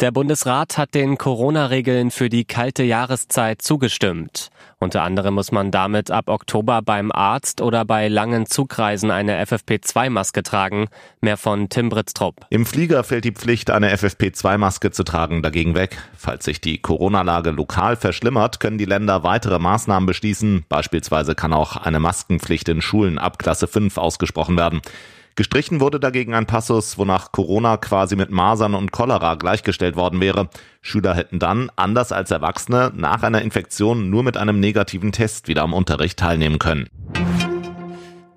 Der Bundesrat hat den Corona-Regeln für die kalte Jahreszeit zugestimmt. Unter anderem muss man damit ab Oktober beim Arzt oder bei langen Zugreisen eine FFP2-Maske tragen. Mehr von Tim Britztrup. Im Flieger fällt die Pflicht, eine FFP2-Maske zu tragen, dagegen weg. Falls sich die Corona-Lage lokal verschlimmert, können die Länder weitere Maßnahmen beschließen. Beispielsweise kann auch eine Maskenpflicht in Schulen ab Klasse 5 ausgesprochen werden. Gestrichen wurde dagegen ein Passus, wonach Corona quasi mit Masern und Cholera gleichgestellt worden wäre. Schüler hätten dann, anders als Erwachsene, nach einer Infektion nur mit einem negativen Test wieder am Unterricht teilnehmen können.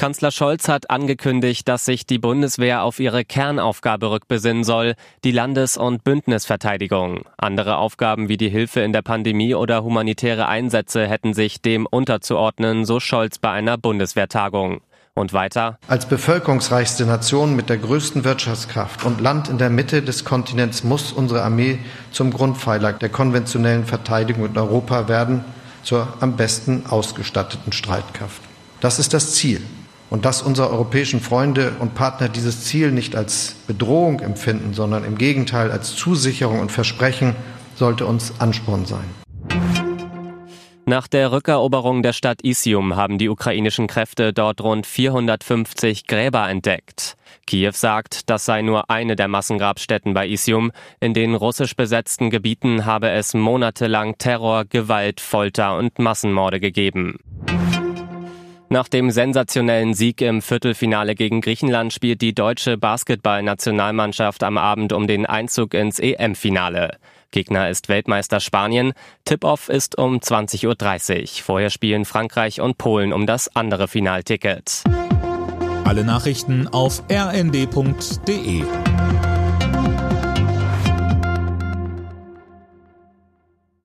Kanzler Scholz hat angekündigt, dass sich die Bundeswehr auf ihre Kernaufgabe rückbesinnen soll, die Landes- und Bündnisverteidigung. Andere Aufgaben wie die Hilfe in der Pandemie oder humanitäre Einsätze hätten sich dem unterzuordnen, so Scholz bei einer Bundeswehrtagung. Und weiter. Als bevölkerungsreichste Nation mit der größten Wirtschaftskraft und Land in der Mitte des Kontinents muss unsere Armee zum Grundpfeiler der konventionellen Verteidigung in Europa werden, zur am besten ausgestatteten Streitkraft. Das ist das Ziel. Und dass unsere europäischen Freunde und Partner dieses Ziel nicht als Bedrohung empfinden, sondern im Gegenteil als Zusicherung und Versprechen, sollte uns Ansporn sein. Nach der Rückeroberung der Stadt Isium haben die ukrainischen Kräfte dort rund 450 Gräber entdeckt. Kiew sagt, das sei nur eine der Massengrabstätten bei Isium. In den russisch besetzten Gebieten habe es monatelang Terror, Gewalt, Folter und Massenmorde gegeben. Nach dem sensationellen Sieg im Viertelfinale gegen Griechenland spielt die deutsche Basketballnationalmannschaft am Abend um den Einzug ins EM-Finale. Gegner ist Weltmeister Spanien. Tip-Off ist um 20.30 Uhr. Vorher spielen Frankreich und Polen um das andere Finalticket. Alle Nachrichten auf rnd.de